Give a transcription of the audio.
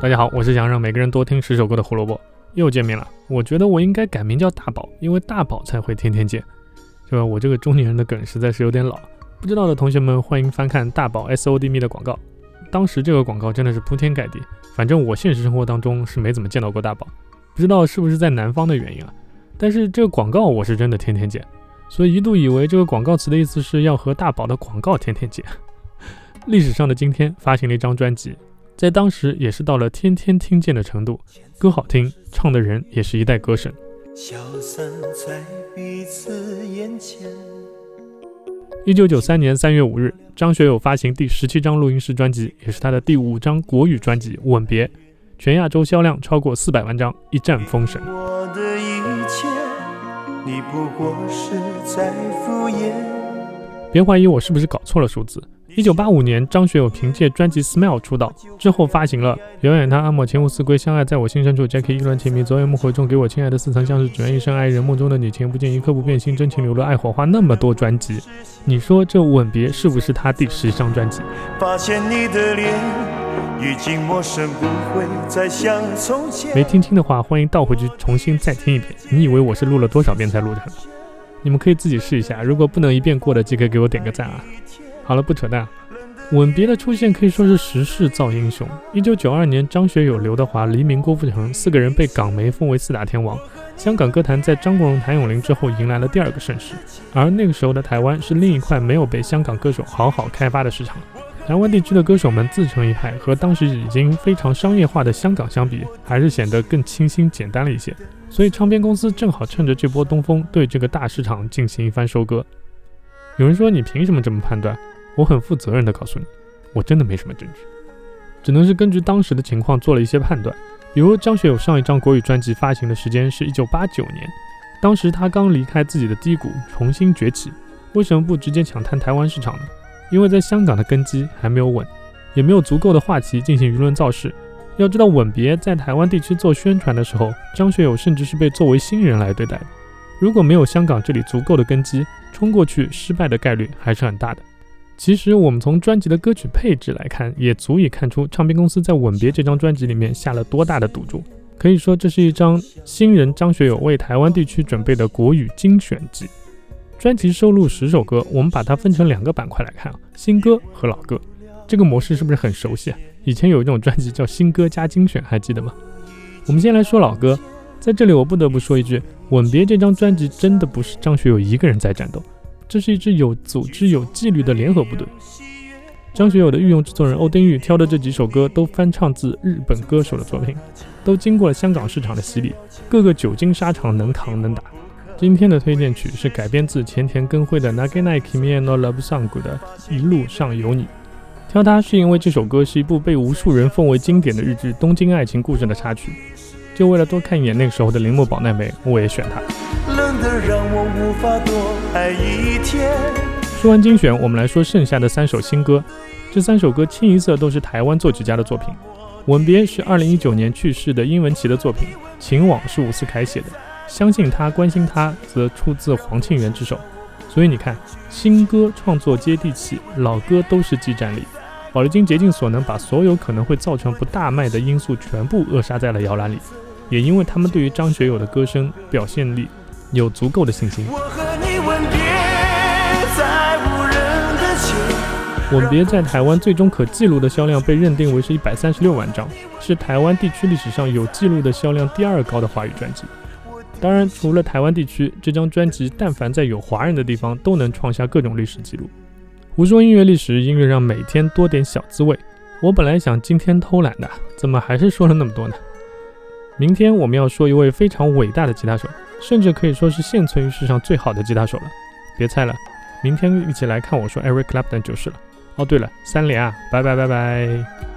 大家好，我是想让每个人多听十首歌的胡萝卜，又见面了。我觉得我应该改名叫大宝，因为大宝才会天天见，是吧？我这个中年人的梗实在是有点老，不知道的同学们欢迎翻看大宝 S O D M 的广告。当时这个广告真的是铺天盖地，反正我现实生活当中是没怎么见到过大宝，不知道是不是在南方的原因啊？但是这个广告我是真的天天见，所以一度以为这个广告词的意思是要和大宝的广告天天见。历史上的今天发行了一张专辑，在当时也是到了天天听见的程度，歌好听，唱的人也是一代歌神。一九九三年三月五日，张学友发行第十七张录音室专辑，也是他的第五张国语专辑《吻别》，全亚洲销量超过四百万张，一战封神。别怀疑我是不是搞错了数字。一九八五年，张学友凭借专辑《Smile》出道，之后发行了《遥远他阿莫前无似归相爱在我心深处》，Jackie 意乱情迷，昨夜梦回中给我亲爱的似曾相识，只愿一生爱人，梦中的你情不见一刻不变心，真情流露爱火花，那么多专辑，你说这吻别是不是他第十张专辑？没听清的话，欢迎倒回去重新再听一遍。你以为我是录了多少遍才录的？你们可以自己试一下，如果不能一遍过的，记得给我点个赞啊！好了，不扯淡。吻别的出现可以说是时势造英雄。一九九二年，张学友、刘德华、黎明、郭富城四个人被港媒封为四大天王。香港歌坛在张国荣、谭咏麟之后迎来了第二个盛世。而那个时候的台湾是另一块没有被香港歌手好好开发的市场。台湾地区的歌手们自成一派，和当时已经非常商业化的香港相比，还是显得更清新简单了一些。所以唱片公司正好趁着这波东风，对这个大市场进行一番收割。有人说：“你凭什么这么判断？”我很负责任的告诉你，我真的没什么证据，只能是根据当时的情况做了一些判断。比如张学友上一张国语专辑发行的时间是一九八九年，当时他刚离开自己的低谷，重新崛起，为什么不直接抢滩台湾市场呢？因为在香港的根基还没有稳，也没有足够的话题进行舆论造势。要知道，《吻别》在台湾地区做宣传的时候，张学友甚至是被作为新人来对待的。如果没有香港这里足够的根基，冲过去失败的概率还是很大的。其实我们从专辑的歌曲配置来看，也足以看出唱片公司在《吻别》这张专辑里面下了多大的赌注。可以说，这是一张新人张学友为台湾地区准备的国语精选集。专辑收录十首歌，我们把它分成两个板块来看啊，新歌和老歌。这个模式是不是很熟悉啊？以前有一种专辑叫新歌加精选，还记得吗？我们先来说老歌，在这里我不得不说一句，《吻别》这张专辑真的不是张学友一个人在战斗。这是一支有组织、有纪律的联合部队。张学友的御用制作人欧丁玉挑的这几首歌都翻唱自日本歌手的作品，都经过了香港市场的洗礼，各个久经沙场，能扛能打。今天的推荐曲是改编自前田耕辉的《Naginai Kimi no Love Song》的《一路上有你》。挑它是因为这首歌是一部被无数人奉为经典的日剧《东京爱情故事》的插曲，就为了多看一眼那个时候的铃木保奈美，我也选它。让我无法多爱一天说完精选，我们来说剩下的三首新歌。这三首歌清一色都是台湾作曲家的作品。《吻别》是二零一九年去世的殷文琪的作品，《情网》是伍思凯写的，《相信他，关心他》则出自黄庆元之手。所以你看，新歌创作接地气，老歌都是技战力。宝丽金竭尽所能，把所有可能会造成不大卖的因素全部扼杀在了摇篮里。也因为他们对于张学友的歌声表现力。有足够的信心。吻别在台湾最终可记录的销量被认定为是一百三十六万张，是台湾地区历史上有记录的销量第二高的华语专辑。当然，除了台湾地区，这张专辑但凡在有华人的地方都能创下各种历史记录。胡说音乐历史，音乐让每天多点小滋味。我本来想今天偷懒的，怎么还是说了那么多呢？明天我们要说一位非常伟大的吉他手。甚至可以说是现存于世上最好的吉他手了，别猜了，明天一起来看我说 Eric Clapton 就是了。哦，对了，三连啊，拜拜拜拜。